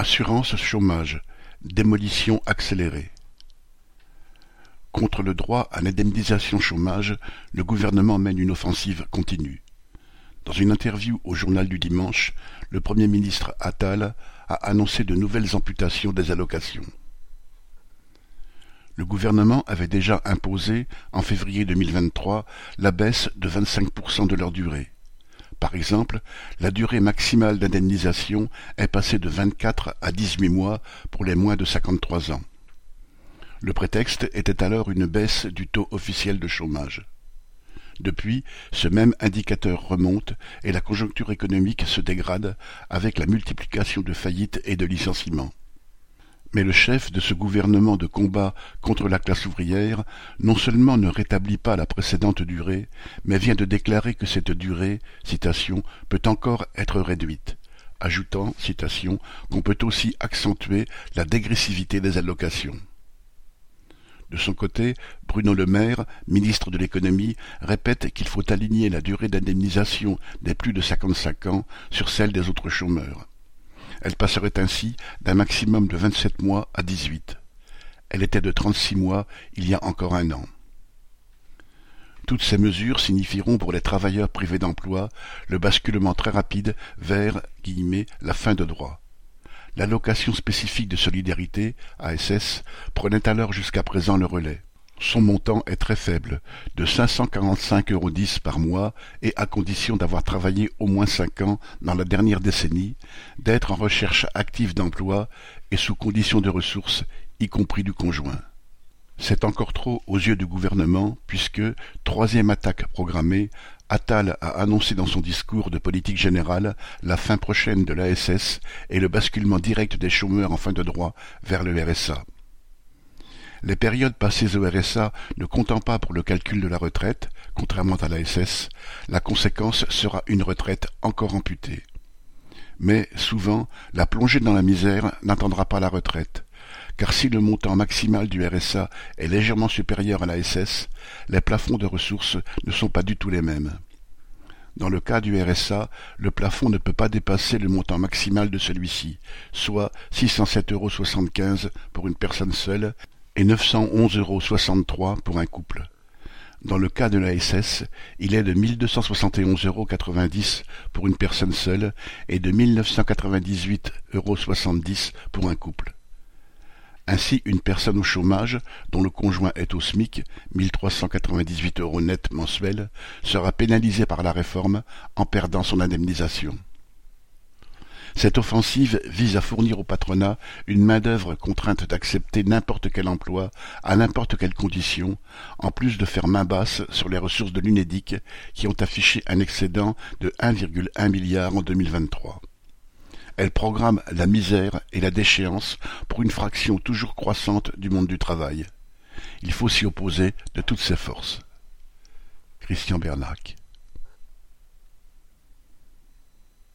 Assurance chômage, démolition accélérée. Contre le droit à l'indemnisation chômage, le gouvernement mène une offensive continue. Dans une interview au journal du dimanche, le Premier ministre Attal a annoncé de nouvelles amputations des allocations. Le gouvernement avait déjà imposé, en février 2023, la baisse de 25% de leur durée. Par exemple, la durée maximale d'indemnisation est passée de 24 à 18 mois pour les moins de 53 ans. Le prétexte était alors une baisse du taux officiel de chômage. Depuis, ce même indicateur remonte et la conjoncture économique se dégrade avec la multiplication de faillites et de licenciements. Mais le chef de ce gouvernement de combat contre la classe ouvrière non seulement ne rétablit pas la précédente durée, mais vient de déclarer que cette durée, citation, peut encore être réduite, ajoutant, citation, qu'on peut aussi accentuer la dégressivité des allocations. De son côté, Bruno Le Maire, ministre de l'économie, répète qu'il faut aligner la durée d'indemnisation des plus de 55 ans sur celle des autres chômeurs. Elle passerait ainsi d'un maximum de 27 mois à 18. Elle était de 36 mois il y a encore un an. Toutes ces mesures signifieront pour les travailleurs privés d'emploi le basculement très rapide vers la fin de droit. L'allocation spécifique de solidarité, ASS, prenait alors jusqu'à présent le relais. Son montant est très faible, de 545,10 euros par mois et à condition d'avoir travaillé au moins cinq ans dans la dernière décennie, d'être en recherche active d'emploi et sous conditions de ressources, y compris du conjoint. C'est encore trop aux yeux du gouvernement puisque, troisième attaque programmée, Attal a annoncé dans son discours de politique générale la fin prochaine de l'ASS et le basculement direct des chômeurs en fin de droit vers le RSA. Les périodes passées au RSA ne comptant pas pour le calcul de la retraite, contrairement à l'ASS, la conséquence sera une retraite encore amputée. Mais, souvent, la plongée dans la misère n'attendra pas la retraite, car si le montant maximal du RSA est légèrement supérieur à l'ASS, les plafonds de ressources ne sont pas du tout les mêmes. Dans le cas du RSA, le plafond ne peut pas dépasser le montant maximal de celui-ci, soit 607,75 euros pour une personne seule et 911,63 euros pour un couple. Dans le cas de l'ASS, il est de 1271,90 euros pour une personne seule et de 1998,70 euros pour un couple. Ainsi, une personne au chômage, dont le conjoint est au SMIC, 1398 euros net mensuels, sera pénalisée par la réforme en perdant son indemnisation. Cette offensive vise à fournir au patronat une main-d'œuvre contrainte d'accepter n'importe quel emploi, à n'importe quelle condition, en plus de faire main basse sur les ressources de l'UNEDIC qui ont affiché un excédent de 1,1 milliard en 2023. Elle programme la misère et la déchéance pour une fraction toujours croissante du monde du travail. Il faut s'y opposer de toutes ses forces. Christian Bernac